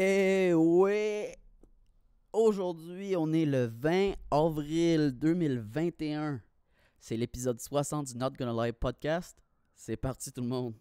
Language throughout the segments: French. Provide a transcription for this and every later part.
Et ouais, aujourd'hui on est le 20 avril 2021. C'est l'épisode 60 du Not Gonna Lie podcast. C'est parti tout le monde.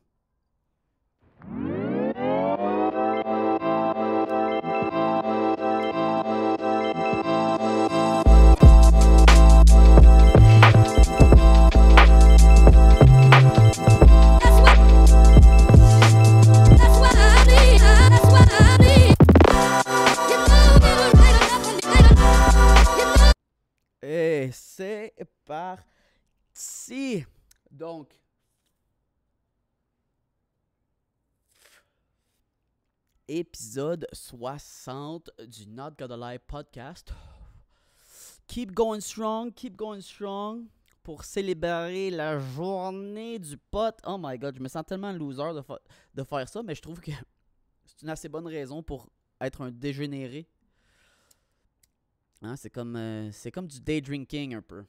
Parti. Donc, épisode 60 du Not Gonna Lie podcast. Keep going strong, keep going strong pour célébrer la journée du pote. Oh my god, je me sens tellement loser de, de faire ça, mais je trouve que c'est une assez bonne raison pour être un dégénéré. Hein, c'est comme euh, comme du day drinking un peu.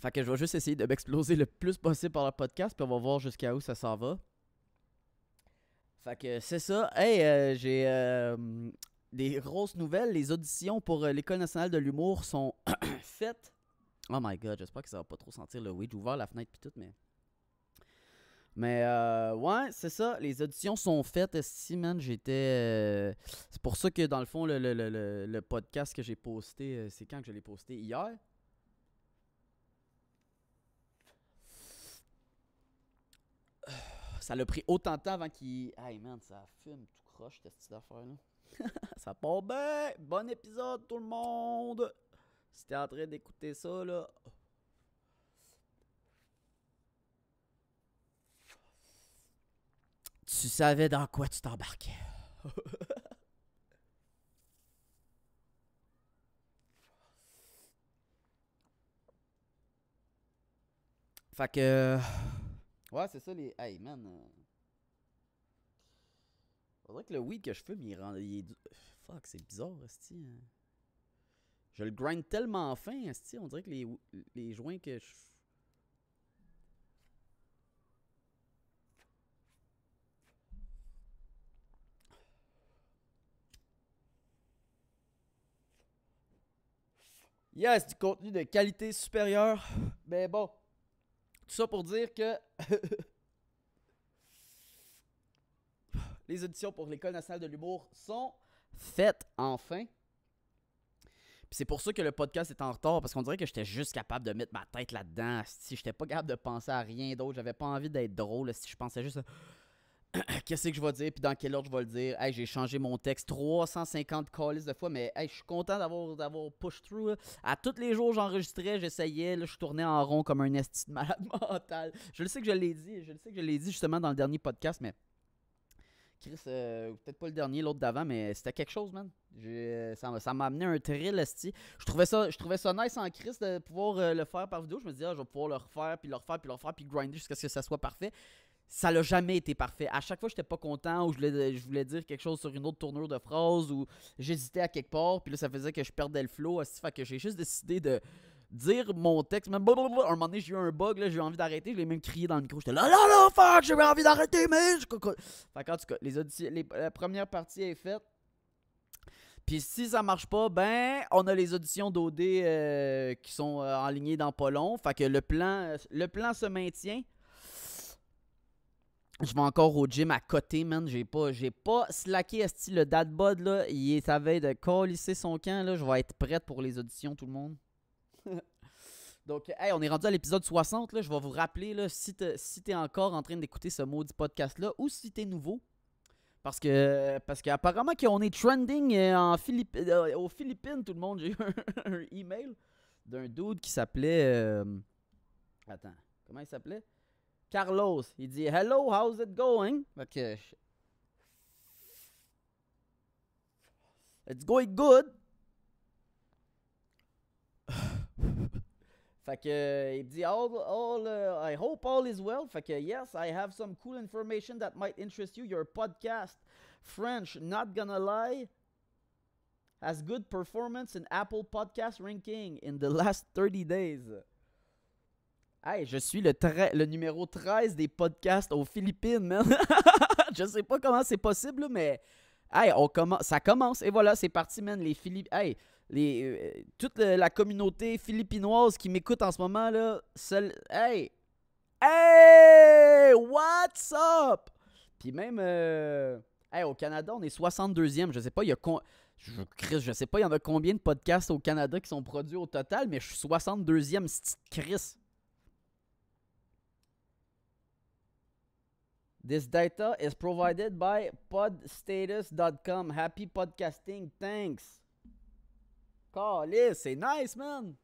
Fait que je vais juste essayer de m'exploser le plus possible par le podcast, puis on va voir jusqu'à où ça s'en va. Fait que c'est ça. Hey, euh, j'ai euh, des grosses nouvelles. Les auditions pour euh, l'École nationale de l'humour sont faites. Oh my god, j'espère que ça va pas trop sentir le weed. J'ai ouvert la fenêtre puis tout, mais. Mais euh, ouais, c'est ça. Les auditions sont faites. Si, man, j'étais. C'est pour ça que dans le fond, le, le- le- le- podcast que j'ai posté, c'est quand que je l'ai posté? Hier. Ça l'a pris autant de temps avant qu'il. Hey man, ça fume tout croche cette affaire-là. ça part bien. Bon épisode, tout le monde. Si t'es en train d'écouter ça, là. Tu savais dans quoi tu t'embarquais. fait que. Ouais, c'est ça les. Hey man. euh, Faudrait que le weed que je fume, il rend. il est du- Fuck, c'est bizarre, esti. hein. Je le grind tellement fin, esti. On dirait que les, les joints que je. Yes, du contenu de qualité supérieure. Mais bon. Tout ça pour dire que. Les auditions pour l'École nationale de l'humour sont faites enfin. C'est pour ça que le podcast est en retard, parce qu'on dirait que j'étais juste capable de mettre ma tête là-dedans. Si j'étais pas capable de penser à rien d'autre, j'avais pas envie d'être drôle. Si je pensais juste à qu'est-ce que je vais dire, puis dans quel ordre je vais le dire? Hey, j'ai changé mon texte 350 calls de fois, mais hey, je suis content d'avoir d'avoir push through. là. À tous les jours, j'enregistrais, j'essayais, je tournais en rond comme un esti de malade mental. Je le sais que je l'ai dit, je le sais que je l'ai dit justement dans le dernier podcast, mais Chris, euh, peut-être pas le dernier, l'autre d'avant, mais c'était quelque chose, man. M'a ça m'a amené un thrill, esti. Je trouvais ça, je trouvais ça nice en Chris de pouvoir euh, le faire par vidéo. Je me disais, ah, je vais pouvoir le refaire, puis le refaire, puis le refaire, puis grinder jusqu'à ce que ça soit parfait. Ça l'a jamais été parfait. À chaque fois, j'étais pas content ou je voulais, dire quelque chose sur une autre tournure de phrase ou j'hésitais à quelque part, puis là, ça faisait que je perdais le flow. esti. Fait que j'ai juste décidé de dire mon texte. Même blablabla. un moment donné, j'ai eu un bug, là, j'ai eu envie d'arrêter. Je l'ai même crié dans le micro. J'étais là, là, là, fuck, j'ai envie d'arrêter, mais. Fait qu'en tout cas, les auditions, la première partie est faite. Puis si ça marche pas, ben, on a les auditions d'OD euh, qui sont euh, enlignées dans pas long. Fait que le plan, euh, le plan se maintient. Je vais encore au gym à côté, man. J'ai pas, j'ai pas slacké esti, le dad bod là. Il est à veille de colisser son camp là. Je vais être prête pour les auditions, tout le monde. Donc, hey, on est rendu à l'épisode 60. Là. Je vais vous rappeler là, si t'es si t'es encore en train d'écouter ce maudit podcast-là ou si t'es nouveau. Parce que parce qu'apparemment qu'on est trending euh, en Philippe, euh, aux Philippines, tout le monde. J'ai eu un, un email d'un dude qui s'appelait. euh, Attends, comment il s'appelait? Carlos. Il dit Hello, how's it going? Je- It's going good. Fait que il dit all, all uh, I hope all is well. Fait que yes, I have some cool information that might interest you. Your podcast, French, not gonna lie, has good performance in Apple Podcast ranking in the last 30 days. Hey, je suis le, le numéro 13 des podcasts aux Philippines, man. je sais pas comment c'est possible, mais. Hey, on ça commence. Et voilà, c'est parti, man. Les Philippines. Hey, euh, toute la communauté philippinoise qui m'écoute en ce moment, là. Hey! Hey! What's up? Puis même. euh, Hey, au Canada, on est 62e. Je sais pas, il y a. con- Je, Chris, je sais pas, il y en a combien de podcasts au Canada qui sont produits au total, mais je suis 62e, c'est Chris. This data is provided by podstatus.com. Happy podcasting, thanks. C'est nice, man.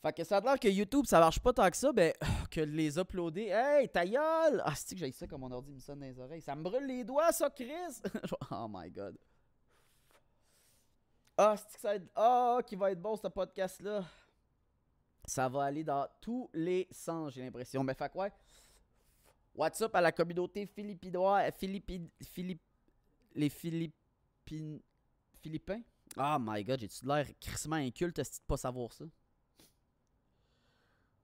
Fait que ça a l'air que YouTube, ça marche pas tant que ça, ben, que les uploader. Hey, ta gueule! Ah, c'est que j'ai ça comme mon ordi me sonne dans les oreilles. Ça me brûle les doigts, ça, Chris! oh my god. Ah, c'est que ça va être... Ah, qui va être bon, ce podcast-là? Ça va aller dans tous les sens, j'ai l'impression. Mais fait quoi? What's up à la communauté philippinoise, Philippi, Philippe, les Philippines, Philippins? Oh my god, j'ai-tu l'air crissement inculte de pas savoir ça?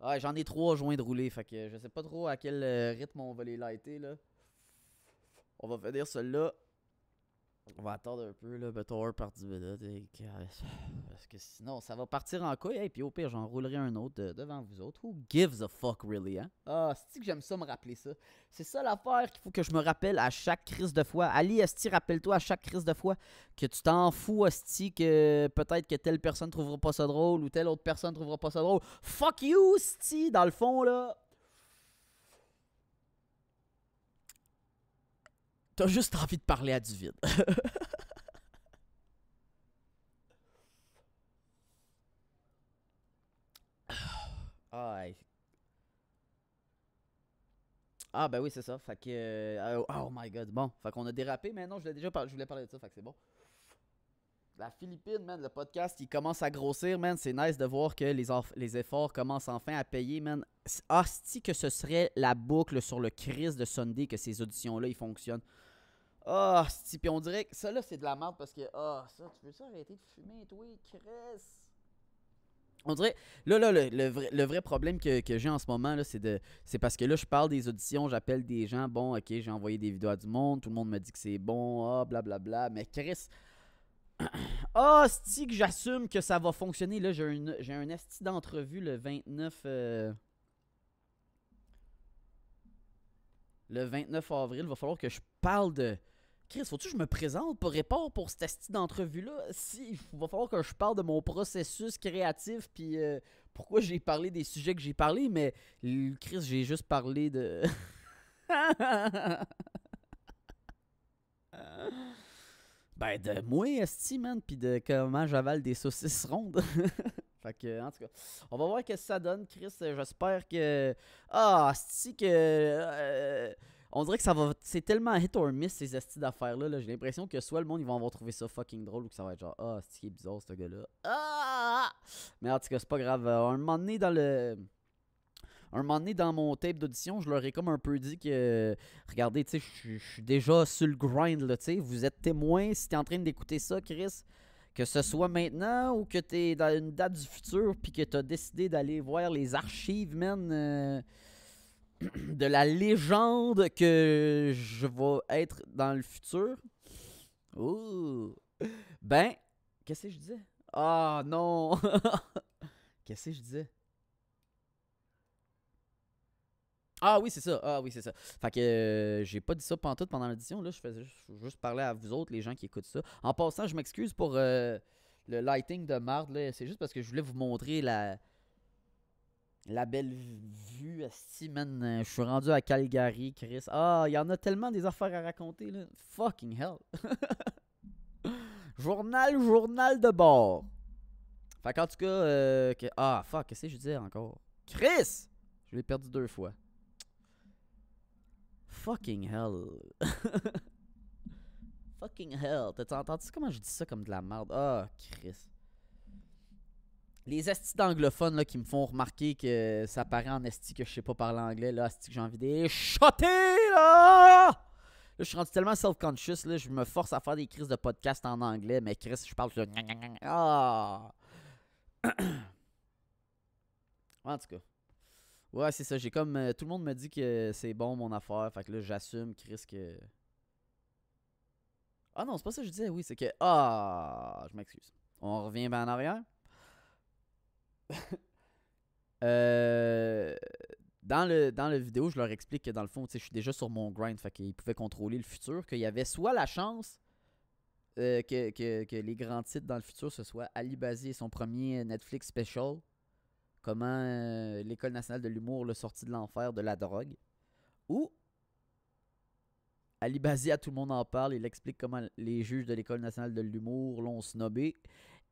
Ah, j'en ai trois joints de rouler, fait que je sais pas trop à quel euh, rythme on va les lighter là. On va finir celui-là. On va attendre un peu là, un par 10 minutes. que- Parce que sinon, ça va partir en couille. Et puis au pire, j'en roulerai un autre de- devant vous autres. Who gives a fuck really, hein? Ah, c'est que j'aime ça me rappeler ça? C'est ça l'affaire qu'il faut que je me rappelle à chaque crise de fois. Ali, Esti, rappelle-toi à chaque crise de fois que tu t'en fous, Esti, que peut-être que telle personne trouvera pas ça drôle ou telle autre personne trouvera pas ça drôle. Fuck you, Esti, dans le fond, là. T'as juste envie de parler à du vide. Ah, ben oui, c'est ça. Fait que. euh, oh my god. Bon, fait qu'on a dérapé, mais non, je, l'ai déjà par- je voulais parler de ça, fait que c'est bon. La Philippine, man, le podcast, il commence à grossir, man. C'est nice de voir que les, les efforts commencent enfin à payer, man. Hostie que ce serait la boucle sur le Chris de Sunday que ces auditions-là, ils fonctionnent. Ah, hostie. Puis on dirait que ça, là, c'est de la merde parce que. Ah, ça, tu veux ça arrêter de fumer, toi, Chris? On dirait, là, là, le, le vrai, le vrai problème que, que j'ai en ce moment, là, c'est de, c'est parce que là, je parle des auditions, j'appelle des gens, bon, ok, j'ai envoyé des vidéos à du monde, tout le monde me dit que c'est bon, ah, blablabla, mais Chris, ah, sti que j'assume que ça va fonctionner, là, j'ai un, j'ai esti d'entrevue le 29, euh, le 29 avril, va falloir que je parle de, Chris, faut-tu que je me présente pour répondre pour cette d'entrevue-là? Si, il va falloir que je parle de mon processus créatif, puis euh, pourquoi j'ai parlé des sujets que j'ai parlé, mais Chris, j'ai juste parlé de... ben, de moi, esti, man, puis de comment j'avale des saucisses rondes. fait que, en tout cas, on va voir ce que ça donne, Chris. J'espère que... Ah, esti, que... euh, on dirait que ça va. C'est tellement hit or miss ces estis d'affaires-là. -là, J'ai l'impression que soit le monde ils vont avoir trouvé ça fucking drôle ou que ça va être genre Ah, c'est qui est bizarre ce gars-là? Ah! Mais en tout cas, c'est pas grave. Euh, un moment donné dans le. Un moment donné dans mon tape d'audition, je leur ai comme un peu dit que. Regardez, tu sais, je suis- je suis déjà sur le grind, là, tu sais. Vous êtes témoin si t'es en train d'écouter ça, Chris. Que ce soit maintenant ou que t'es dans une date du futur puis que t'as décidé d'aller voir les archives, man. euh, de la légende que je vais être dans le futur. Ouh. Ben, qu'est-ce que je disais? Ah non! qu'est-ce que je disais? Ah oui, c'est ça. Ah oui, c'est ça. Fait que euh, j'ai pas dit ça pantoute pendant l'audition. Là, je faisais juste, juste parler à vous autres, les gens qui écoutent ça. En passant, je m'excuse pour euh, le lighting de marde. C'est juste parce que je voulais vous montrer la, la belle vue. Euh, Je suis rendu à Calgary, Chris. Ah, il y en a tellement des affaires à raconter, là. Fucking hell. journal, journal de bord. Fait qu'en tout cas, euh, ah, fuck, qu'est-ce que je disais encore? Chris! Je l'ai perdu deux fois. Fucking hell. Fucking hell. T'as entendu comment je dis ça comme de la merde? Ah, Chris. Les estis d'anglophones là, qui me font remarquer que ça paraît en esti que je sais pas parler anglais, là, esti que j'ai envie de shotter, là! Là, je suis rendu tellement self-conscious, là, je me force à faire des crises de podcast en anglais, mais Chris, je parle de... Ah! En tout cas. Ouais, c'est ça. J'ai comme. euh, tout le monde me dit que c'est bon mon affaire. Fait que là, j'assume, Chris, que. Ah non, c'est pas ça que je disais. Oui, c'est que. Ah, je m'excuse. On revient ben en arrière. euh. Dans le, dans le vidéo, je leur explique que dans le fond, je suis déjà sur mon grind, fait qu'ils pouvaient contrôler le futur, qu'il y avait soit la chance euh, que, que, que les grands titres dans le futur, ce soit Ali Bazi et son premier Netflix special, comment euh, l'École nationale de l'humour l'a sorti de l'enfer de la drogue, ou Ali Bazi, à tout le monde en parle, il explique comment les juges de l'École nationale de l'humour l'ont snobé,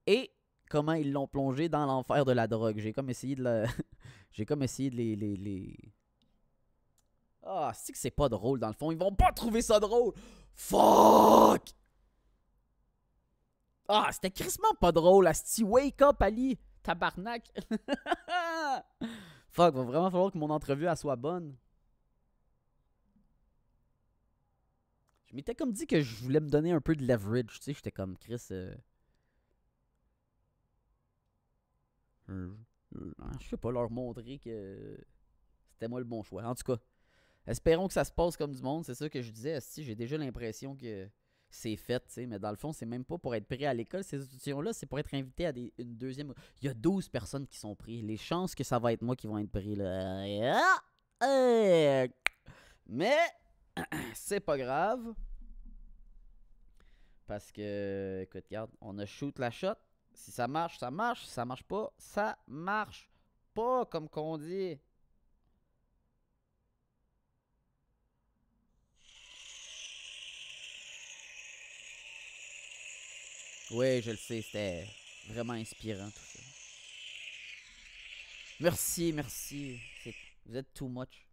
et comment ils l'ont plongé dans l'enfer de la drogue. J'ai comme essayé de la... J'ai comme essayé de les... les, les... Ah, c'est que c'est pas drôle dans le fond. Ils vont pas trouver ça drôle. Fuck! Ah, c'était crissement pas drôle. Asti, wake up, Ali. Tabarnak. Fuck, va vraiment falloir que mon entrevue elle soit bonne. Je m'étais comme dit que je voulais me donner un peu de leverage. Tu sais, j'étais comme Chris. euh, euh, je sais pas, leur montrer que c'était moi le bon choix. En tout cas, espérons que ça se passe comme du monde. C'est ça que je disais. Si j'ai déjà l'impression que c'est fait, tu sais, mais dans le fond, c'est même pas pour être pris à l'école. Ces auditions-là, c'est pour être invité à des- une deuxième. Il y a 12 personnes qui sont prises. Les chances que ça va être moi qui vont être pris, là. Euh, Mais, c'est pas grave. Parce que, écoute, regarde, on a shoot la shot. Si ça marche, ça marche. Si ça marche pas, ça marche pas, comme qu'on dit. Oui, je le sais, c'était vraiment inspirant tout ça. Merci, merci. C'est- Vous êtes too much.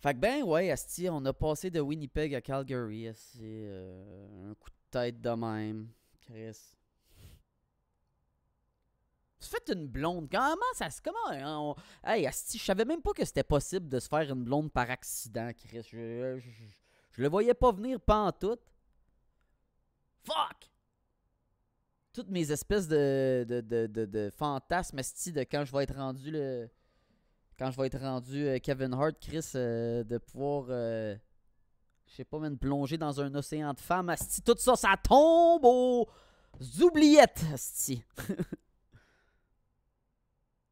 Fait que ben ouais, Asti, on a passé de Winnipeg à Calgary. Asti, euh, un coup tête de même. Chris. Tu fais une blonde. Comment ça se. Comment. hein, Hey, Asti, je savais même pas que c'était possible de se faire une blonde par accident, Chris. Je, le voyais pas venir pas en tout. Fuck! Toutes mes espèces de, de, de, de, de fantasmes, asti, de quand je vais être rendu le. Quand je vais être rendu euh, Kevin Hart, Chris, euh, de pouvoir. euh, je sais pas, me plonger dans un océan de femmes. Tout ça, ça tombe aux oubliettes.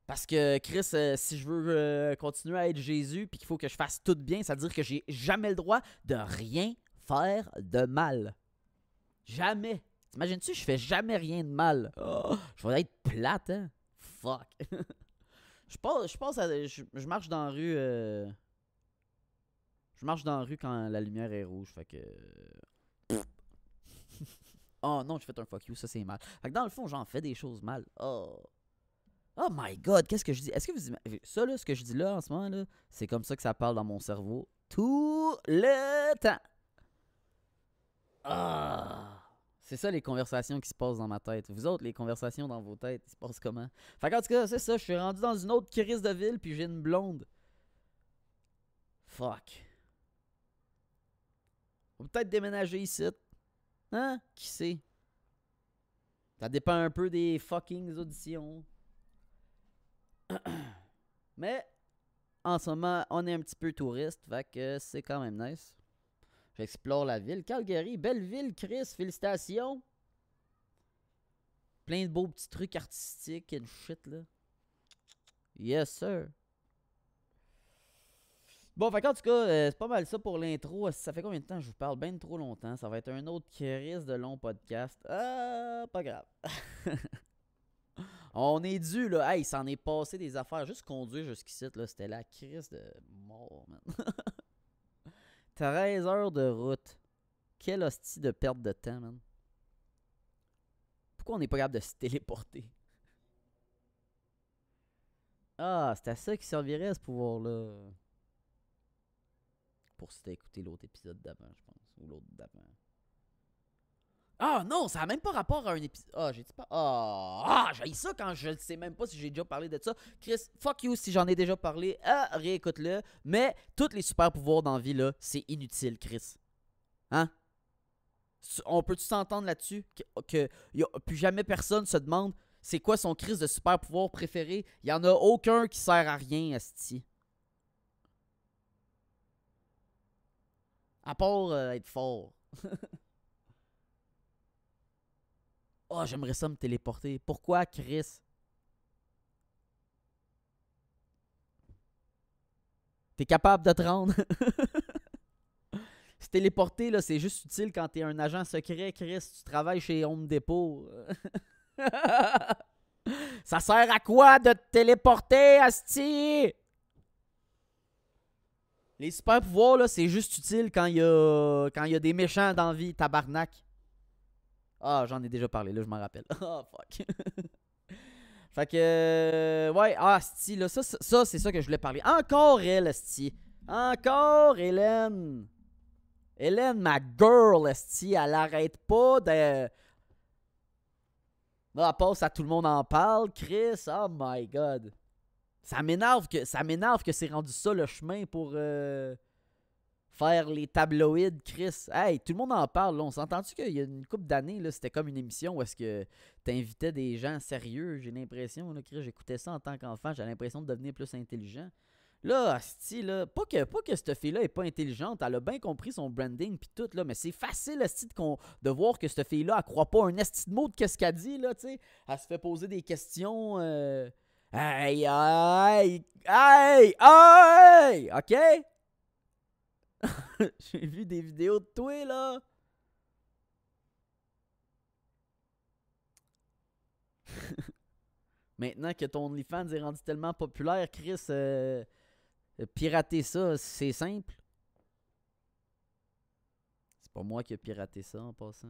Parce que Chris, euh, si je veux euh, continuer à être Jésus puis qu'il faut que je fasse tout bien, ça veut dire que j'ai jamais le droit de rien faire de mal. Jamais. T'imagines-tu, je fais jamais rien de mal. Oh, je vais être plate, hein? Fuck. je passe, je à- je, je marche dans la rue. euh, je marche dans la rue quand la lumière est rouge, fait que. oh non, j'ai fait un fuck you, ça c'est mal. Fait que dans le fond, j'en fais des choses mal. Oh. Oh my god, qu'est-ce que je dis? Est-ce que vous Ça là, ce que je dis là en ce moment là, c'est comme ça que ça parle dans mon cerveau tout le temps. Ah! C'est ça les conversations qui se passent dans ma tête. Vous autres, les conversations dans vos têtes, ils se passent comment? Fait qu'en tout cas, c'est ça, je suis rendu dans une autre crise de ville, puis j'ai une blonde. Fuck. Va peut-être déménager ici. Hein? Qui sait? Ça dépend un peu des fucking auditions. Mais, en ce moment, on est un petit peu touriste, fait que c'est quand même nice. J'explore la ville. Calgary, belle ville, Chris, félicitations. Plein de beaux petits trucs artistiques and shit, là. Yes, sir. Bon, fait qu'en tout cas, euh, c'est pas mal ça pour l'intro. Ça fait combien de temps que je vous parle? Ben trop longtemps. Ça va être un autre crise de long podcast. Ah, pas grave. On est dû, là. Hey, s'en est passé des affaires. Juste conduire jusqu'ici, là, c'était la crise de mort, man. 13 heures de route. Quelle hostie de perte de temps, man. Pourquoi on n'est pas capable de se téléporter? Ah, c'est à ça qui servirait ce pouvoir-là. Pour si t'as écouté l'autre épisode d'avant, je pense. Ou l'autre d'avant. Ah non, ça n'a même pas rapport à un épisode. Ah, j'ai dit pas. Ah, ah j'ai ça quand je ne sais même pas si j'ai déjà parlé de ça. Chris, fuck you si j'en ai déjà parlé. Ah, réécoute-le. Mais tous les super pouvoirs dans là, c'est inutile, Chris. Hein? On peut-tu s'entendre là-dessus? Que, plus jamais personne se demande c'est quoi son crise de super pouvoir préféré? Il y en a aucun qui sert à rien, Asti. À part euh, être fort. oh, j'aimerais ça me téléporter. Pourquoi, Chris? T'es capable de te rendre? Se téléporter, là, c'est juste utile quand t'es un agent secret, Chris. Tu travailles chez Home Depot. Ça sert à quoi de te téléporter, Asti? Les super pouvoirs, là, c'est juste utile quand il y a, des méchants dans la tabarnak. Ah, j'en ai déjà parlé, là, je m'en rappelle. Ah, fuck. fait que, euh, ouais, ah, Asti, là, ça, ça, c'est ça que je voulais parler. Encore elle. Encore Hélène. Hélène, ma girl, Esti, elle arrête pas de. Là, elle passe à tout le monde en parle. Chris, oh my god. Ça m'énerve que ça m'énerve que c'est rendu ça le chemin pour euh, faire les tabloïds, Chris. Hey, tout le monde en parle. On s'entend-tu qu'il y a une couple d'années, c'était comme une émission où est-ce que t'invitais des gens sérieux, j'ai l'impression, Chris, j'écoutais ça en tant qu'enfant, j'ai l'impression de devenir plus intelligent. Là, asti, là, pas que, pas que cette fille-là est pas intelligente, elle a bien compris son branding puis tout, là, mais c'est facile, asti, de, voir que cette fille-là, elle croit pas un esti de mot de qu'est-ce qu'elle dit, là, tu sais. Elle se fait poser des questions, euh, Hey, hey, hey, hey, ok? J'ai vu des vidéos de toi, là. Maintenant que ton OnlyFans est rendu tellement populaire, Chris, euh, euh, pirater ça, c'est simple. C'est pas moi qui ai piraté ça en passant.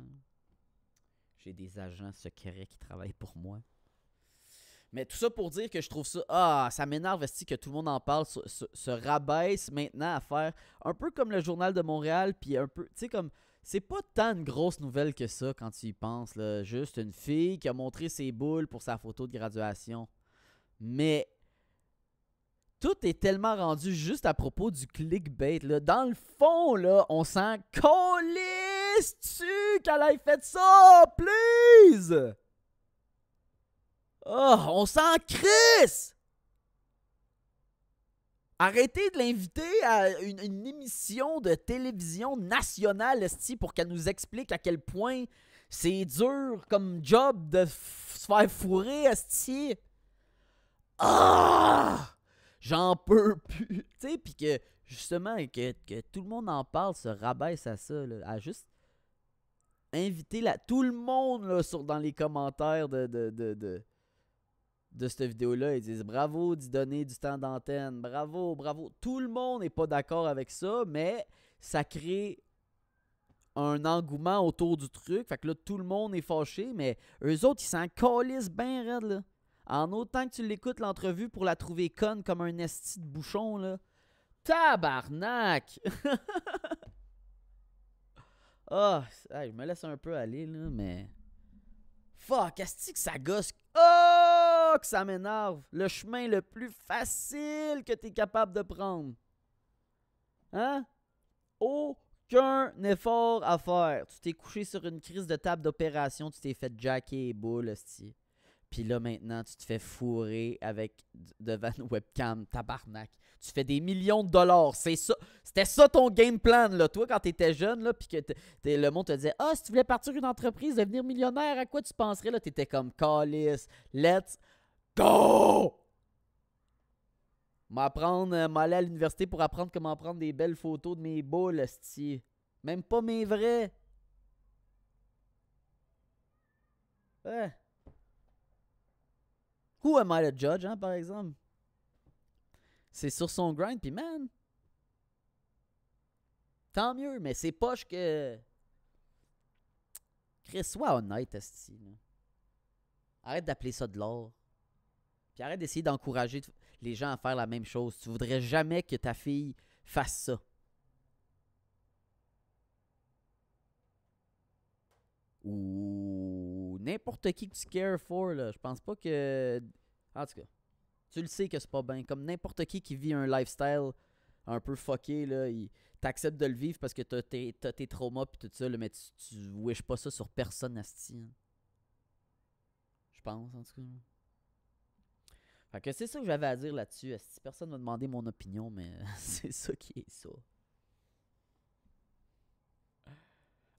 J'ai des agents secrets qui travaillent pour moi. Mais tout ça pour dire que je trouve ça. Ah, ça m'énerve esti, que tout le monde en parle, se, se- se rabaisse maintenant à faire un peu comme le Journal de Montréal, puis un peu. Tu sais, comme. C'est pas tant une grosse nouvelle que ça quand tu y penses, là. Juste une fille qui a montré ses boules pour sa photo de graduation. Mais. Tout est tellement rendu juste à propos du clickbait, là. Dans le fond, là, on s'en calisse-tu qu'elle ait fait ça, please! Oh, on s'en crisse! Arrêtez de l'inviter à une, émission de télévision nationale, esti, pour qu'elle nous explique à quel point c'est dur comme job de se faire fourrer, esti. Ah! J'en peux plus. Tu sais, puis que, justement, que, que tout le monde en parle, se rabaisse à ça, là, à juste inviter la, tout le monde dans les commentaires de, de cette vidéo-là. Ils disent bravo d'y donner du temps d'antenne. Bravo, bravo. Tout le monde n'est pas d'accord avec ça, mais ça crée un engouement autour du truc. Fait que là, tout le monde est fâché, mais eux autres, ils s'en calissent bien raide, là. En autant que tu l'écoutes, l'entrevue, pour la trouver conne comme un esti de bouchon, là. Tabarnak! Ah, je me laisse un peu aller, là, mais... Fuck, est que ça gosse? Oh, que ça m'énerve! Le chemin le plus facile que t'es capable de prendre. Hein? Aucun effort à faire. Tu t'es couché sur une crise de table d'opération, tu t'es fait jacker les boules, esti. Puis là, maintenant, tu te fais fourrer avec devant une webcam, tabarnak. Tu fais des millions de dollars. C'est ça. C'était ça ton game plan, là. Toi, quand t'étais jeune, là, puis que le monde te disait Ah, si tu voulais partir une entreprise, devenir millionnaire, à quoi tu penserais, là? T'étais comme Calice. Let's go! M'apprendre, euh, m'aller à l'université pour apprendre comment prendre des belles photos de mes boules, esti. Même pas mes vrais. Ouais. Who am I the judge, hein, par exemple? C'est sur son grind, puis man. Tant mieux, mais c'est poche que. Chris, sois honnête, esti. Arrête d'appeler ça de l'or. Arrête d'essayer d'encourager les gens à faire la même chose. Tu voudrais jamais que ta fille fasse ça. Ou n'importe qui que tu cares for, là. Je pense pas que. En tout cas, tu le sais que c'est pas bien. Comme n'importe qui qui vit un lifestyle un peu fucké, là. Il... T'acceptes de le vivre parce que t'as tes, tes traumas pis tout ça, mais tu, tu wishes pas ça sur personne, asti. hein. Je pense, en tout cas. Fait que c'est ça que j'avais à dire là-dessus. Si personne m'a demandé mon opinion, mais c'est ça qui est ça.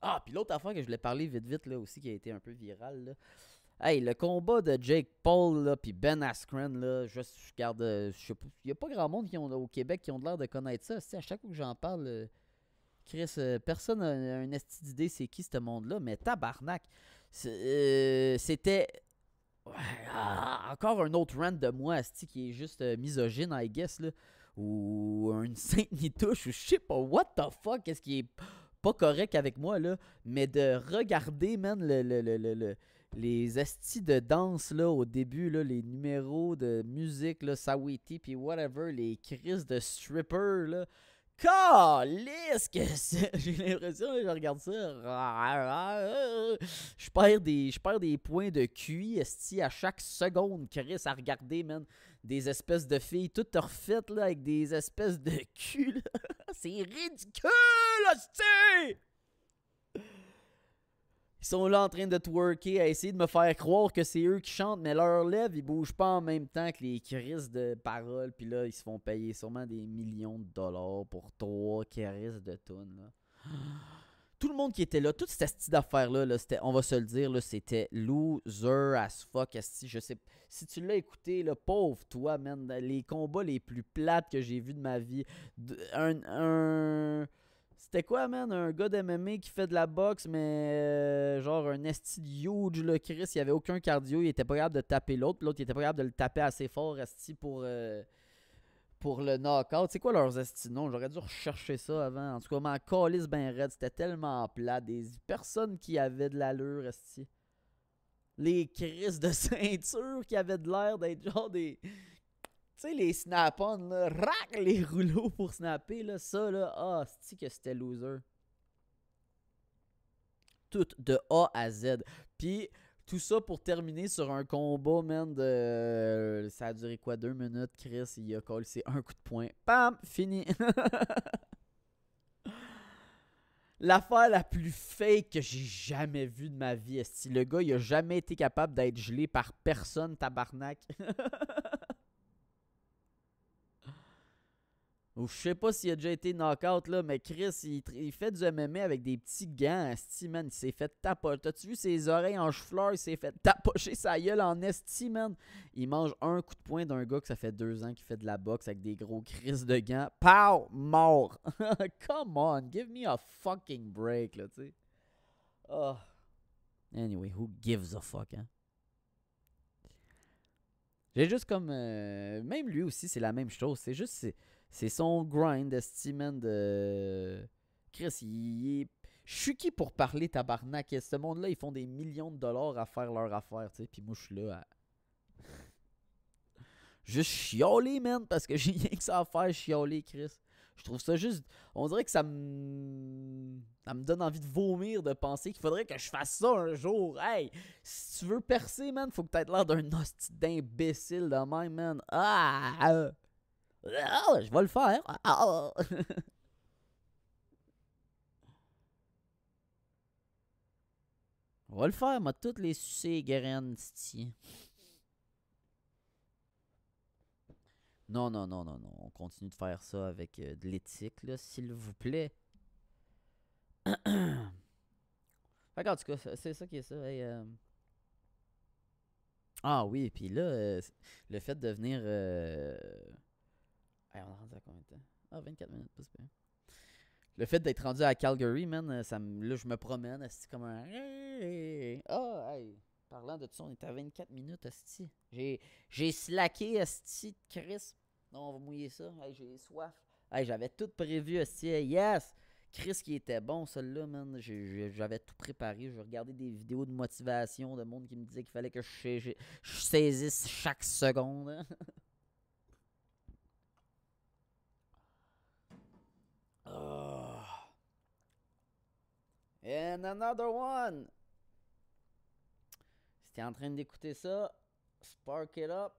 Ah, puis l'autre affaire que je voulais parler vite vite là aussi qui a été un peu viral là. Hey, le combat de Jake Paul là puis Ben Askren là, je je garde euh, je sais pas, il y a pas grand monde qui ont au Québec qui ont l'air de connaître ça, à chaque fois que j'en parle euh, Chris, euh, personne n'a un esti d'idée c'est qui ce monde-là, mais tabarnak. C'était. Ouais, encore un autre rant de moi, esti, qui est juste euh, misogyne, I guess, là. Ou une sainte nitouche, ou je sais pas, what the fuck, qu'est-ce qui est pas correct avec moi, là. Mais de regarder, man, le, le- le- le- le- les estis de danse, là, au début, là, les numéros de musique, là, Sawiti, puis whatever, les crises de stripper, là. Calisse que c'est- J'ai l'impression, je regarde ça. Je perds des, je perds des points de QI esti, à chaque seconde, Chris, à regarder, man. Des espèces de filles toutes refaites, là, avec des espèces de cul. C'est ridicule, esti! Ils sont là en train de twerker, à essayer de me faire croire que c'est eux qui chantent, mais leurs lèvres, ils bougent pas en même temps que les crises de paroles. Puis là, ils se font payer sûrement des millions de dollars pour trois crises de tunes. Là. Tout le monde qui était là, toute cette style d'affaires-là, là, c'était- on va se le dire, là, c'était loser as fuck. Je sais, si tu l'as écouté, là, pauvre toi, man, les combats les plus plates que j'ai vus de ma vie. Un, un- c'était quoi, man? Un gars de MMA qui fait de la boxe, mais euh, genre un esti de huge, là, Chris, il avait aucun cardio, il était pas capable de taper l'autre, l'autre, il était pas capable de le taper assez fort, esti, pour, euh, pour le knockout. C'est quoi leurs esti non J'aurais dû rechercher ça avant. En tout cas, ma calice ben raide, c'était tellement plat. Des personnes qui avaient de l'allure, esti. Les Chris de ceinture qui avaient de l'air d'être genre des... Tu sais, les snap-on, là, rac, les rouleaux pour snapper, là, ça, là, ah, c'est que c'était loser? Tout, de A à Z. Puis, tout ça pour terminer sur un combat, man, de... Ça a duré quoi, deux minutes, Chris, il a collé c'est un coup de poing. Pam, fini. L'affaire la plus fake que j'ai jamais vue de ma vie, est le gars, il a jamais été capable d'être gelé par personne, tabarnak. Ou je sais pas s'il a déjà été knockout là, mais Chris, il, fait du MMA avec des petits gants, esti, man. Il s'est fait tapocher. T'as-tu vu ses oreilles en chou-fleur? Il s'est fait tapocher sa gueule en esti, man. Il mange un coup de poing d'un gars que ça fait deux ans qui fait de la boxe avec des gros crises de gants. Pow! Mort! Come on, give me a fucking break, là, tu sais. Oh. Anyway, who gives a fuck, hein? J'ai juste comme. euh, même lui aussi, c'est la même chose. C'est juste. C'est- son grind, man, de... Chris, il est... Je suis qui pour parler, tabarnak? Et Ce monde-là, ils font des millions de dollars à faire leur affaire, tu sais? Puis moi, je suis là à... Juste chialer, man, parce que j'ai rien que ça à faire, chialer, Chris. Je trouve ça juste... On dirait que ça me... Ça me donne envie de vomir de penser qu'il faudrait que je fasse ça un jour. Hey, si tu veux percer, man, faut que t'aies l'air d'un hostie d'imbécile de même, man. Ah! Ah. Je vais le faire. Ah. On va le faire, moi, toutes les sucer graines, c'ti. Non, non, non, non, non. On continue de faire ça avec euh, de l'éthique, là, s'il vous plaît. que, en tout cas, c'est- ça qui est ça. euh. Ah oui, puis là, euh, le fait de venir... Hey, on est rendu à combien de temps? Ah, 24 minutes, pas super. Le fait d'être rendu à Calgary, man, euh, ça là, je me promène, asti, comme un... Ah, hey, parlant de tout ça, on est à 24 minutes, asti. J'ai, j'ai slacké, asti, Chris. Non, on va mouiller ça. Hey, j'ai soif. Hey, j'avais tout prévu, asti. Yes! Chris qui était bon, celui-là, man. J'avais tout préparé. Je regardais des vidéos de motivation de monde qui me disait qu'il fallait que je, sais- je- je saisisse chaque seconde. And another one. Si t'es en train d'écouter ça, spark it up.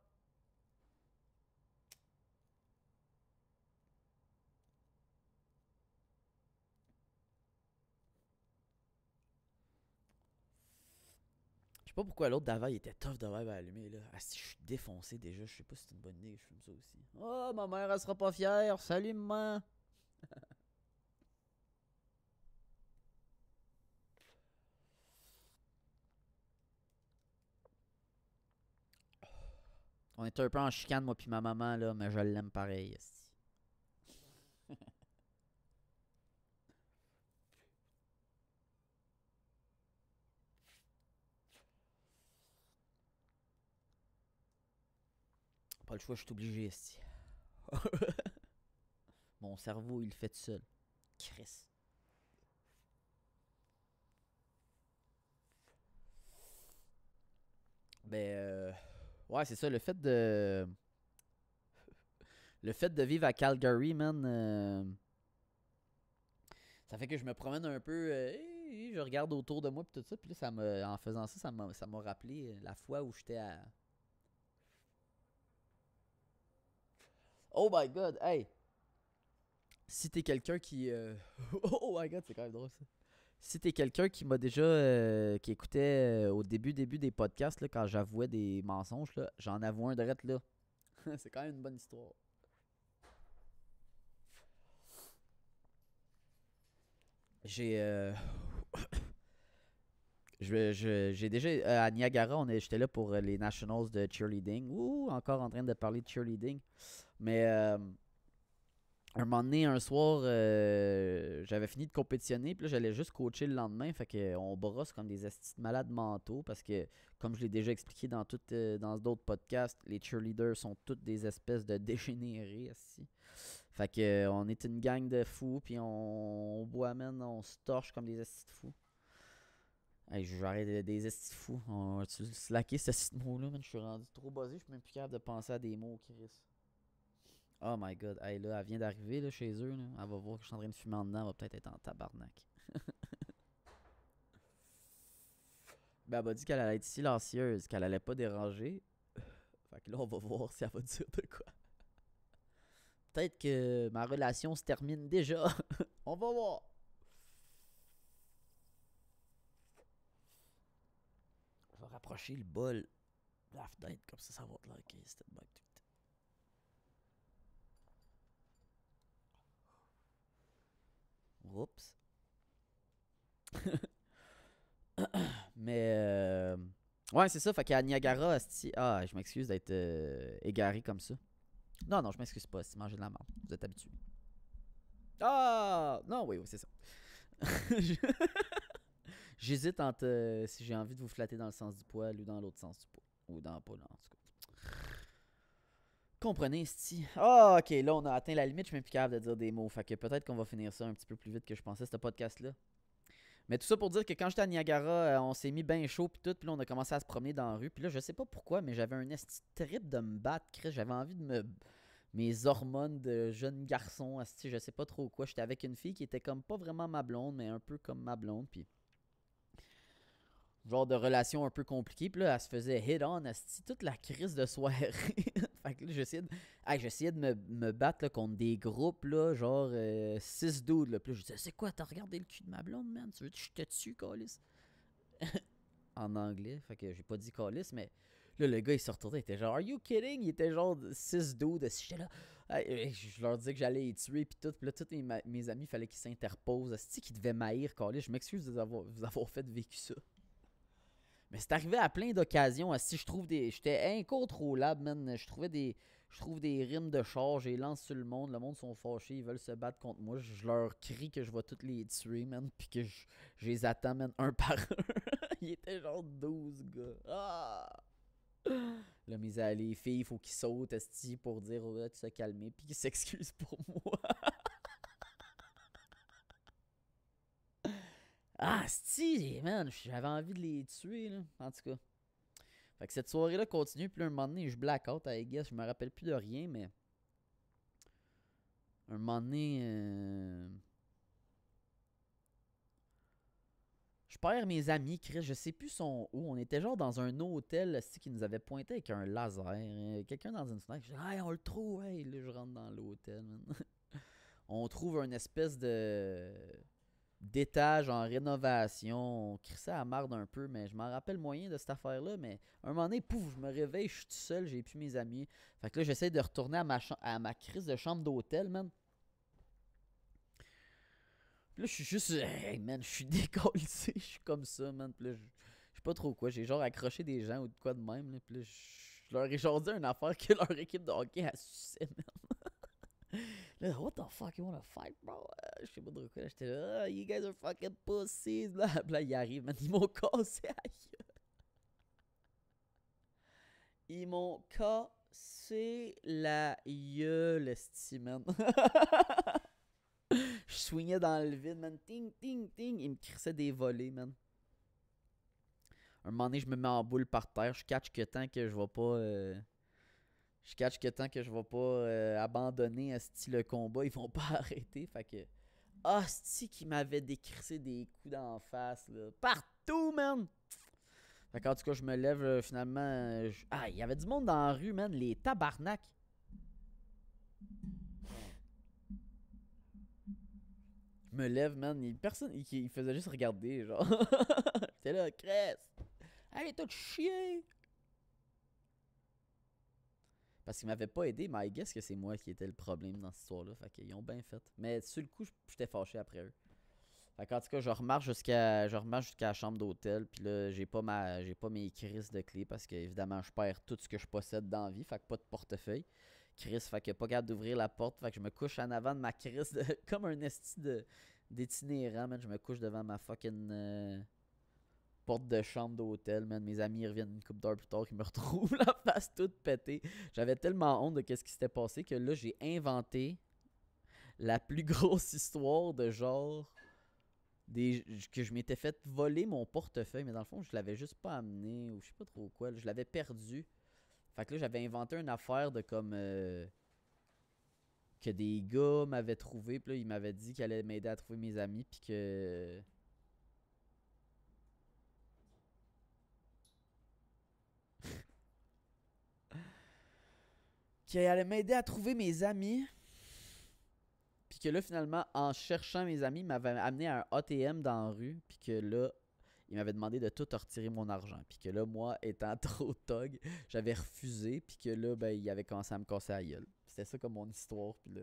Je sais pas pourquoi l'autre d'avant était tough de vibe à allumer là. Ah si je suis défoncé déjà, je sais pas si c'est une bonne idée que je fume ça aussi. Oh ma mère elle sera pas fière. Salut maman. On est un peu en chicane moi puis ma maman là, mais je l'aime pareil. Pas le choix, je suis obligé, esti. Mon cerveau, il fait tout seul. Chris. Ben, euh, ouais, c'est ça, le fait de. Le fait de vivre à Calgary, man. euh, Ça fait que je me promène un peu. euh, je regarde autour de moi, puis tout ça. Puis là, ça me, en faisant ça, ça m'a rappelé la fois où j'étais à. Oh my god, hey! Si t'es quelqu'un qui. euh, oh my god, c'est quand même drôle ça. Si t'es quelqu'un qui m'a déjà. euh, qui écoutait euh, au début, début des podcasts, là, quand j'avouais des mensonges, j'en avoue un direct là. c'est quand même une bonne histoire. J'ai. euh, J'ai déjà. euh, à Niagara, on j'étais là pour les Nationals de cheerleading. Ouh, encore en train de parler de cheerleading. Mais. Euh, un moment donné, un soir, euh, j'avais fini de compétitionner, puis là, j'allais juste coacher le lendemain. Fait que on brosse comme des astis de malades mentaux parce que, comme je l'ai déjà expliqué dans tout, euh, dans d'autres podcasts, les cheerleaders sont toutes des espèces de dégénérés. Fait que, euh, on est une gang de fous, puis on, boit, man, on se torche comme des astis fous. Hey, arrêter des estis de fous. On va tu slacker ce mot-là, man? Je suis rendu trop buzzé, je suis même plus capable de penser à des mots, Chris. Oh my god, hey là, elle vient d'arriver chez eux. Là. Elle va voir que je suis en train de fumer en dedans, elle va peut-être être en tabarnak. ben, elle m'a dit qu'elle allait être silencieuse, qu'elle allait pas déranger. Fait que là, on va voir si elle va dire de quoi. Peut-être que ma relation se termine déjà. on va voir. Je vais rapprocher le bol de la fenêtre, comme ça, ça va te liker cette bague tout le temps. Oups. Mais euh, ouais, c'est ça. Fait qu'à Niagara, ah, je m'excuse d'être euh, égaré comme ça. Non, non, je m'excuse pas. Si manger de la merde, vous êtes habitué. Ah, non, oui, oui, c'est ça. J'hésite entre euh, si j'ai envie de vous flatter dans le sens du poil ou dans l'autre sens du poil. Ou dans pas là, en tout cas. Comprenez, sti. Ah, ok, là, on a atteint la limite. Je suis même de dire des mots. Fait que peut-être qu'on va finir ça un petit peu plus vite que je pensais, ce podcast-là. Mais tout ça pour dire que quand j'étais à Niagara, euh, on s'est mis bien chaud puis tout, puis là on a commencé à se promener dans la rue. Puis là, je sais pas pourquoi, mais j'avais un esti trip de me battre, Chris. J'avais envie de me mes hormones de jeune garçon, esti, je sais pas trop quoi. J'étais avec une fille qui était comme pas vraiment ma blonde, mais un peu comme ma blonde, puis genre de relation un peu compliquée. Puis là, elle se faisait hit on, esti, toute la crise de soirée. fait que j'essayais de, me, battre contre des groupes, là, genre 6 dudes. Là. Je disais, c'est quoi, t'as regardé le cul de ma blonde, man? Tu veux que je te tue, Calis? en anglais, fait que j'ai pas dit Calis, mais là, le gars, il se retournait, il était genre, Are you kidding? Il était genre 6 dudes. J'étais là, hey, je leur disais que j'allais les tuer, puis tout. Puis là, tous mes amis, il fallait qu'ils s'interposent. C'est qu'ils devaient m'haïr, Calis. Je m'excuse de vous avoir, vous avoir fait vécu ça. Mais c'est arrivé à plein d'occasions. Si je trouve des. J'étais incontrôlable, man. Je trouvais des. Je trouve des rimes de char, je les lance sur le monde, le monde sont fâchés, ils veulent se battre contre moi. Je leur crie que je vais toutes les tuer, man, puis que je, les attends, man, un par un. Il était genre 12 gars. Ah! Là, mes les filles, il faut qu'ils sautent, esti, pour dire, oh, tu te calmer, puis qu'ils s'excusent pour moi. Ah, si, man, j'avais envie de les tuer, là, en tout cas. Fait que cette soirée-là continue, puis là, un moment donné, je blackout, I guess, je me rappelle plus de rien, mais... Un moment donné... euh, Je perds mes amis, Chris, je sais plus son où. On était genre dans un hôtel qui nous avait pointé avec un laser. euh, Quelqu'un dans une fenêtre. Je dis, hey, on le trouve. Hey, là, je rentre dans l'hôtel. man. on trouve une espèce de d'étage en rénovation. On crissait à marde un peu, mais je m'en rappelle moyen de cette affaire-là. Mais un moment donné, pouf, je me réveille, je suis tout seul, j'ai plus mes amis. Fait que là, j'essaie de retourner à ma, à ma crise de chambre d'hôtel, man. Puis là, je suis juste. Hey, man, je suis décollé, je suis comme ça, man. Puis là, je sais pas trop quoi. J'ai genre accroché des gens ou de quoi de même, là. Puis là, je je leur ai genre dit une affaire que leur équipe de hockey a sucé, man. Là, what the fuck, you wanna fight, bro? Je sais pas trop quoi. J'étais là, Ah, you guys are fucking pussies. Puis là ils arrivent, man. Ils m'ont cassé. Ils m'ont cassé la gueule, man. Je swingais dans le vide, man. Ting, ting, ting. Ils me crissaient des volets, man. Un moment donné, je me mets en boule par terre. Je catch que tant que je vais pas. euh, Je catch que tant que je vais pas euh, abandonner esti, le combat, ils vont pas arrêter. Fait que. Asti qui m'avait décrissé des coups d'en face, là. Partout, man! Fait qu'en tout cas, je me lève euh, finalement. Ah, il y avait du monde dans la rue, man. Les tabarnak. Je me lève, man. Il, personne. Il, il faisait juste regarder, genre. J'étais là, cresse. Allez, tout chier! Parce qu'il m'avait pas aidé, mais I guess que c'est moi qui étais le problème dans cette histoire-là. Fait qu'ils ont bien fait. Mais sur le coup, j'étais fâché après eux. Fait qu'en tout cas, je remarche jusqu'à la chambre d'hôtel. Puis là, j'ai pas pas mes crises de clés parce que évidemment je perds tout ce que je possède dans la vie. Fait que pas de portefeuille. Chris, fait que pas capable d'ouvrir la porte. Fait que je me couche en avant de ma crise de- comme un esti d'itinérant. Je me couche devant ma fucking euh, porte de chambre d'hôtel, man. Mes amis reviennent une couple d'heures plus tard, ils me retrouvent la face toute pétée. J'avais tellement honte de qu'est-ce qui s'était passé que là, j'ai inventé la plus grosse histoire de genre des que je m'étais fait voler mon portefeuille, mais dans le fond, je l'avais juste pas amené ou je sais pas trop quoi, je l'avais perdu. Fait que là, j'avais inventé une affaire de comme euh, que des gars m'avaient trouvé, puis là, ils m'avaient dit qu'ils allaient m'aider à trouver mes amis, puis que qui allait m'aider à trouver mes amis. Puis que là, finalement, en cherchant mes amis, il m'avait amené à un ATM dans la rue. Puis que là, il m'avait demandé de tout retirer mon argent. Puis que là, moi, étant trop tog, j'avais refusé. Puis que là, ben, il avait commencé à me casser la gueule. C'était ça comme mon histoire. Puis là.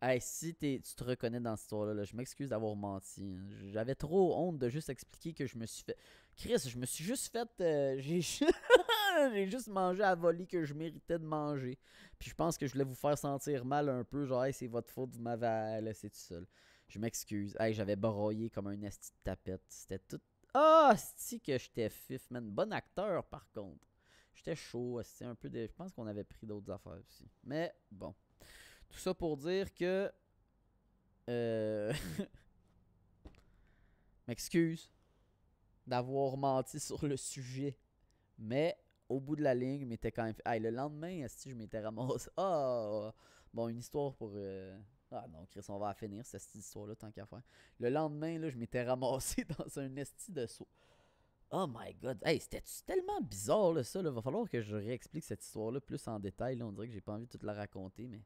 hey, si t'es- tu te reconnais dans cette histoire-là, là, je m'excuse d'avoir menti. hein. J'avais trop honte de juste expliquer que je me suis fait. Chris, je me suis juste fait. euh, j'ai j'ai juste mangé à voler que je méritais de manger. Puis je pense que je voulais vous faire sentir mal un peu. Genre, hey, c'est votre faute, vous m'avez laissé tout seul. Je m'excuse. Hey, j'avais broyé comme un esti de tapette. C'était tout. Ah, esti que j'étais fif, man. Bon acteur, par contre. J'étais chaud, c'était un peu de. Je pense qu'on avait pris d'autres affaires aussi. Mais bon. Tout ça pour dire que. Euh. M'excuse d'avoir menti sur le sujet. Mais au bout de la ligne, je m'étais quand même. Le lendemain, esti, je m'étais ramassé. Ah! Bon, une histoire pour. euh, Ah non, Chris, on va finir, cette histoire-là, tant qu'à faire. Le lendemain, là, je m'étais ramassé dans un esti de saut. Oh my god. Hey, c'était tellement bizarre, là, ça. Là? Va falloir que je réexplique cette histoire-là plus en détail. Là. On dirait que j'ai pas envie de toute la raconter, mais.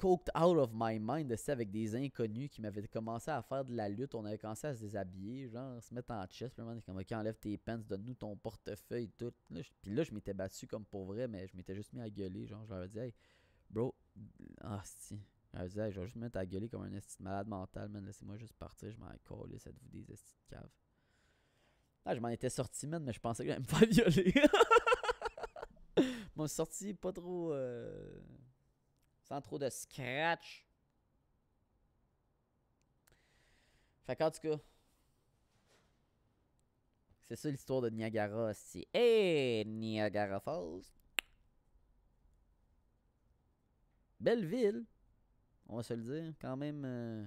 Coked out of my mind, c'est avec des inconnus qui m'avaient commencé à faire de la lutte. On avait commencé à se déshabiller, genre se mettre en chest. Puis, comme, ok, enlève tes pants, donne-nous ton portefeuille, tout. Là, puis là, je m'étais battu comme pour vrai, mais je m'étais juste mis à gueuler. Genre, je leur ai dit, hey, bro, ah, si. Je leur ai dit, hey, je vais juste me mettre à gueuler comme un esti de malade mental, man. Laissez-moi juste partir, je m'en coller, êtes-vous des estis de cave. Ah, je m'en étais sorti, man, mais je pensais que j'allais me faire violer. M'en suis sorti pas trop. euh, sans trop de scratch. Fait qu'en tout cas. C'est ça l'histoire de Niagara. C'est. Hey, Niagara Falls. Belle ville. On va se le dire. Quand même. euh,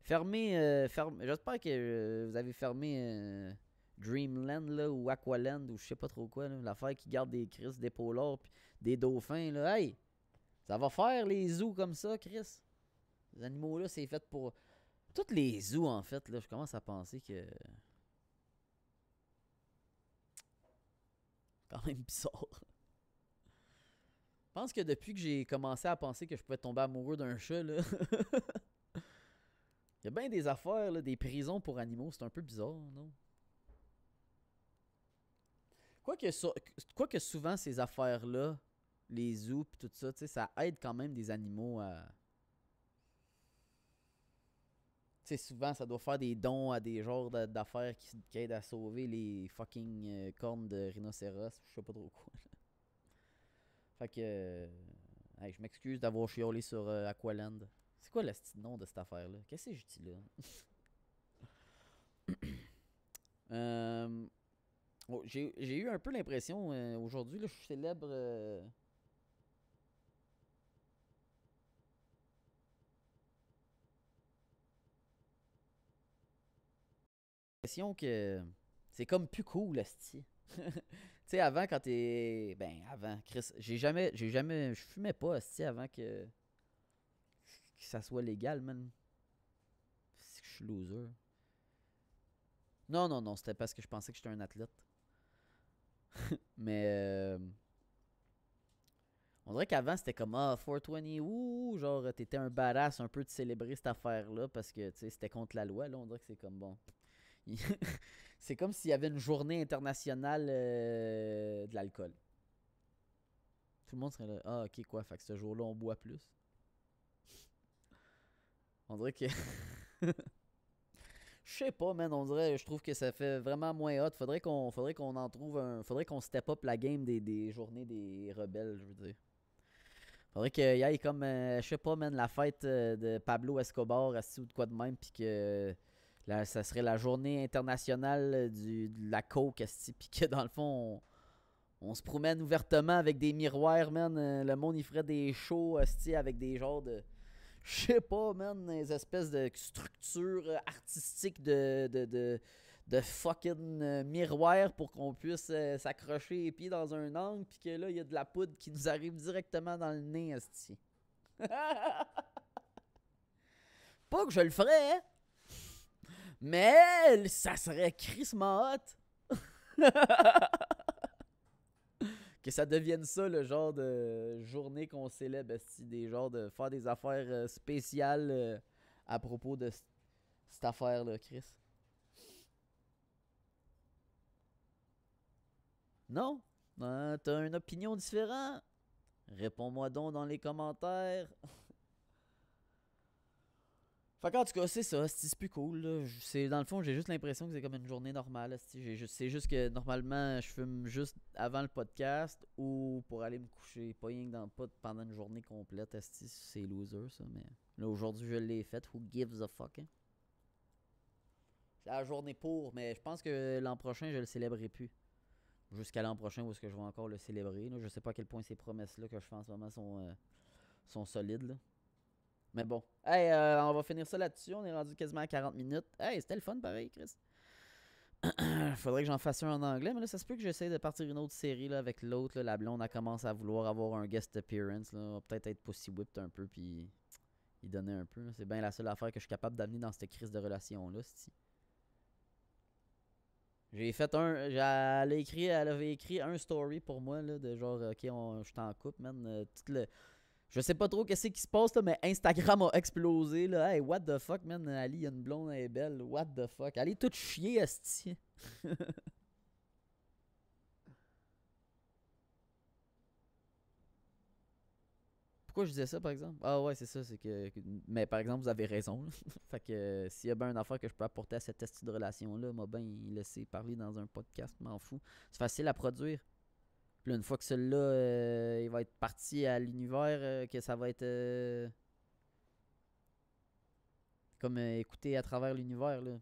fermé. euh, ferm- J'espère que euh, vous avez fermé. euh, Dreamland là, ou Aqualand ou je sais pas trop quoi l'affaire qui garde des crises d'épaulards puis des dauphins là hey ça va faire les zoos comme ça Chris. Les animaux là c'est fait pour toutes les zoos en fait là. Je commence à penser que quand même bizarre. Je pense que depuis que j'ai commencé à penser que je pouvais tomber amoureux d'un chat là il Il y a bien des affaires, là, des prisons pour animaux, c'est un peu bizarre, non? Quoique, so- quoique souvent, ces affaires-là, les zoos pis tout ça, tu sais, ça aide quand même des animaux à. Tu sais, souvent, ça doit faire des dons à des genres d'a- d'affaires qui, aident à sauver les fucking euh, cornes de rhinocéros, je sais pas trop quoi. Fait que. euh, je m'excuse d'avoir chiolé sur euh, Aqualand. C'est quoi le nom de cette affaire-là? Qu'est-ce que je dis là? Oh, J'ai eu un peu l'impression aujourd'hui, je célèbre. Que c'est comme plus cool, esti. tu sais, avant, quand t'es. Ben, avant, Chris, j'ai jamais. J'ai jamais. Je fumais pas, esti, avant que. que ça soit légal, man. Je suis loser. Non, non, non, c'était parce que je pensais que j'étais un athlète. Mais. euh, on dirait qu'avant, c'était comme Ah, 420, ouh, genre, t'étais un badass un peu de célébrer cette affaire-là parce que, tu sais, c'était contre la loi. Là, on dirait que c'est comme bon. c'est comme s'il y avait une journée internationale euh, de l'alcool. Tout le monde serait là. Ah, ok, quoi. Fait que ce jour-là, on boit plus. On dirait que. Je sais pas, man. On dirait, je trouve que ça fait vraiment moins hot. Faudrait qu'on faudrait qu'on en trouve un. Faudrait qu'on step up la game des, des journées des rebelles, je veux dire. Faudrait qu'il y ait comme, euh, je sais pas, man, la fête euh, de Pablo Escobar, assis ou de quoi de même, puis que là, ça serait la journée internationale euh, du, de la coke, puis que dans le fond, on, se promène ouvertement avec des miroirs, man. euh, le monde, il ferait des shows, esti, avec des genres de. Je sais pas, man, des espèces de structures euh, artistiques de, de, de, de fucking miroirs pour qu'on puisse s'accrocher les pieds dans un angle, puis que là, il y a de la poudre qui nous arrive directement dans le nez, esti. pas que je le ferais, hein, mais ça serait crissement hot. que ça devienne ça, le genre de journée qu'on célèbre, des genres de faire des affaires euh, spéciales euh, à propos de cette affaire-là, Chris. Non? Hein, T'as une opinion différente? Réponds-moi donc dans les commentaires. Fait qu'en tout cas, c'est ça, c'est plus cool. dans le fond, j'ai juste l'impression que c'est comme une journée normale. C'est juste que normalement, je fume juste avant le podcast ou pour aller me coucher. Pas rien que dans, pas pendant une journée complète. C'est loser, ça. Mais là, aujourd'hui, je l'ai fait. Who gives a fuck? hein? C'est la journée pour, mais je pense que l'an prochain, je le célébrerai plus. Jusqu'à l'an prochain, où est-ce que je vais encore le célébrer. Là. Je sais pas à quel point ces promesses-là que je fais en ce moment sont, euh, sont solides. Mais bon. Hey, euh, on va finir ça là-dessus. On est rendu quasiment à 40 minutes. Hey, c'était le fun pareil, Chris. Faudrait que j'en fasse un en anglais, mais là, ça se peut que j'essaie de partir une autre série là, avec l'autre. La blonde, elle commence à vouloir avoir un guest appearance. Là. On va peut-être être pussy whipped un peu, puis y donner un peu. C'est bien la seule affaire que je suis capable d'amener dans cette crise de relation-là. J'ai fait un. Elle, a écrit, elle avait écrit un story pour moi, là, de genre, ok, je t'en coupe, man. euh, tout le, je sais pas trop qu'est-ce qui se passe, là, mais Instagram a explosé. Là. Hey, what the fuck, man? Ali, y a une blonde, elle est belle. What the fuck? Est toute chier, esti. Pourquoi je disais ça, par exemple? Ah ouais, c'est ça, c'est que... Mais par exemple, vous avez raison. là. fait que euh, s'il y a bien une affaire que je peux apporter à cette esti de relation-là, moi ben laisser parler dans un podcast, m'en fous. C'est facile à produire. Là, une fois que celui-là, euh, il va être parti à l'univers, euh, que ça va être... euh, comme écouter à travers l'univers, là.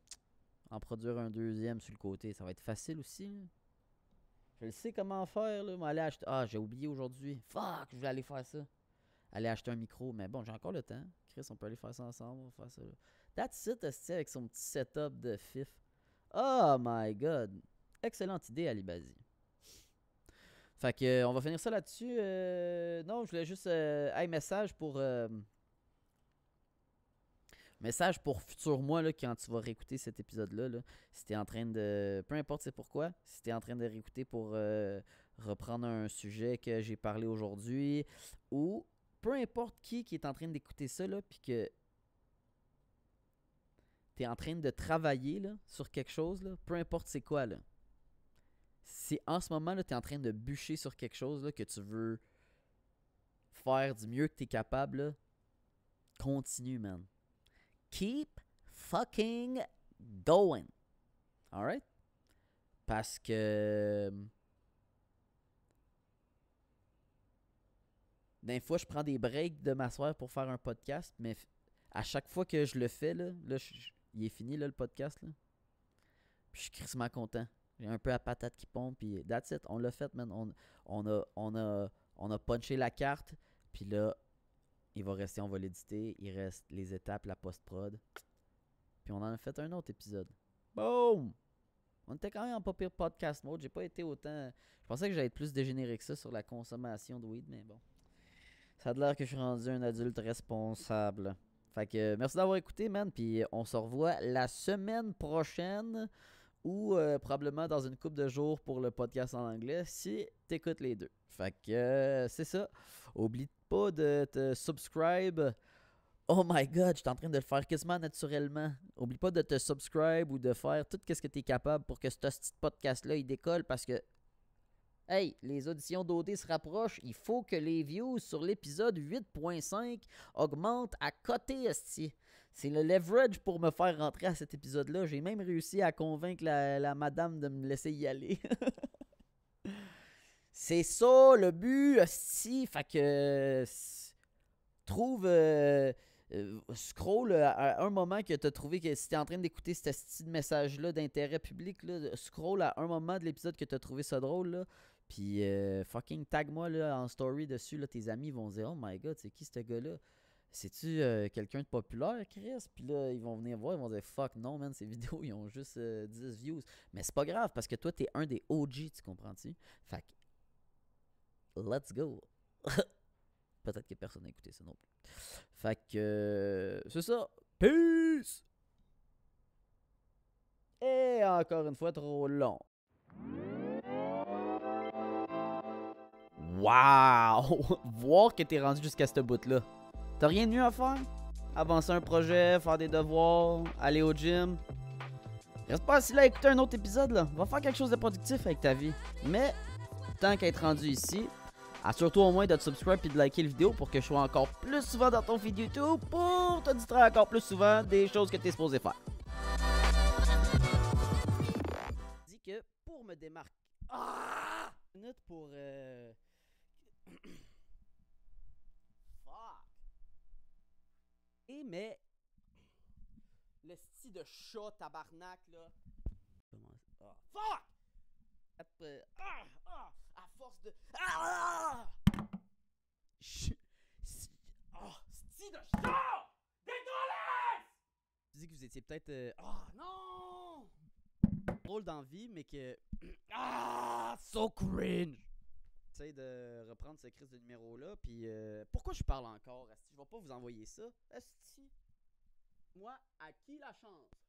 En produire un deuxième sur le côté, ça va être facile aussi. Je le sais comment faire, là. Moi, aller acheter... Ah, j'ai oublié aujourd'hui. Fuck, je vais aller faire ça. Aller acheter un micro. Mais bon, j'ai encore le temps. Chris, on peut aller faire ça ensemble. On va faire ça, là. That's it, avec son petit setup de FIF. Oh my god. Excellente idée, Ali Bazi. Fait que, euh, on va finir ça là-dessus. Euh, non, je voulais juste. Euh, hey, message pour. euh, message pour futur moi, là, quand tu vas réécouter cet épisode-là. Là, si t'es en train de. Peu importe c'est pourquoi. Si t'es en train de réécouter pour reprendre un sujet que j'ai parlé aujourd'hui. Ou peu importe qui qui est en train d'écouter ça, là, puis que. t'es en train de travailler là, sur quelque chose, là, peu importe c'est quoi, là. Si en ce moment, là, t'es en train de bûcher sur quelque chose là, que tu veux faire du mieux que t'es capable, là, continue, man. Keep fucking going. Alright? Parce que. Des fois, je prends des breaks de m'asseoir pour faire un podcast, mais à chaque fois que je le fais, là, là il est fini là, le podcast. Là. Puis je suis crissement content. J'ai un peu la patate qui pompe, puis that's it. On l'a fait, man. On, on, a, on, a, on a punché la carte, puis là, il va rester, on va l'éditer. Il reste les étapes, la post-prod. Puis on en a fait un autre épisode. Boom! On était quand même en pas pire podcast mode. J'ai pas été autant. Je pensais que j'allais être plus dégénéré que ça sur la consommation de weed, mais bon. Ça a l'air que je suis rendu un adulte responsable. Fait que merci d'avoir écouté, man. Puis on se revoit la semaine prochaine ou euh, probablement dans une couple de jours pour le podcast en anglais si t'écoutes les deux. Fait que euh, c'est ça. Oublie pas de te subscribe. Oh my god, je suis en train de le faire quasiment naturellement. Oublie pas de te subscribe ou de faire tout ce que tu es capable pour que ce petit podcast-là il décolle parce que Hey, les auditions d'OD se rapprochent. Il faut que les views sur l'épisode 8.5 augmentent à côté, esti. C'est le leverage pour me faire rentrer à cet épisode-là. J'ai même réussi à convaincre la, madame de me laisser y aller. C'est ça le but, esti. Fait que. Trouve. euh, euh, scroll euh, à un moment que tu as trouvé que si tu en train d'écouter ce petit message-là d'intérêt public, là, scroll à un moment de l'épisode que tu as trouvé ça drôle. Là, puis fucking tag-moi là, en story dessus. Là, tes amis vont dire Oh my god, c'est qui ce gars-là? C'est-tu euh, quelqu'un de populaire, Chris? Puis là, ils vont venir voir, ils vont dire Fuck, non, man, ces vidéos, ils ont juste euh, 10 views. Mais c'est pas grave parce que toi, t'es un des OG, tu comprends-tu? Fait que, let's go. Peut-être que personne n'a écouté ça non plus. Fait que, euh, c'est ça. Peace Et encore une fois, trop long. Wow! Voir que t'es rendu jusqu'à ce bout-là. T'as rien de mieux à faire? Avancer un projet, faire des devoirs, aller au gym? Reste pas assis là à écouter un autre épisode là. Va faire quelque chose de productif avec ta vie. Mais, tant qu'à être rendu ici, assure-toi au moins de te subscribe et de liker la vidéo pour que je sois encore plus souvent dans ton feed YouTube pour te distraire encore plus souvent des choses que t'es supposé faire. Dis que pour me démarquer. Ah! Une minute pour. Euh... Fuck! Et mais. Le style de chat tabarnak là. Comment. Ah, fuck! Hop, euh, Ah! Ah! À force de. Ah! Si- Ah! Style de chat! Dégueulasse! Tu dis que vous étiez peut-être. euh, Ah non! Drôle d'envie, mais que. Ah! So cringe! J'essaie de reprendre ce crise de numéro-là, puis euh, pourquoi je parle encore? Asti? Je vais pas vous envoyer ça. Asti. Moi, à qui la chance?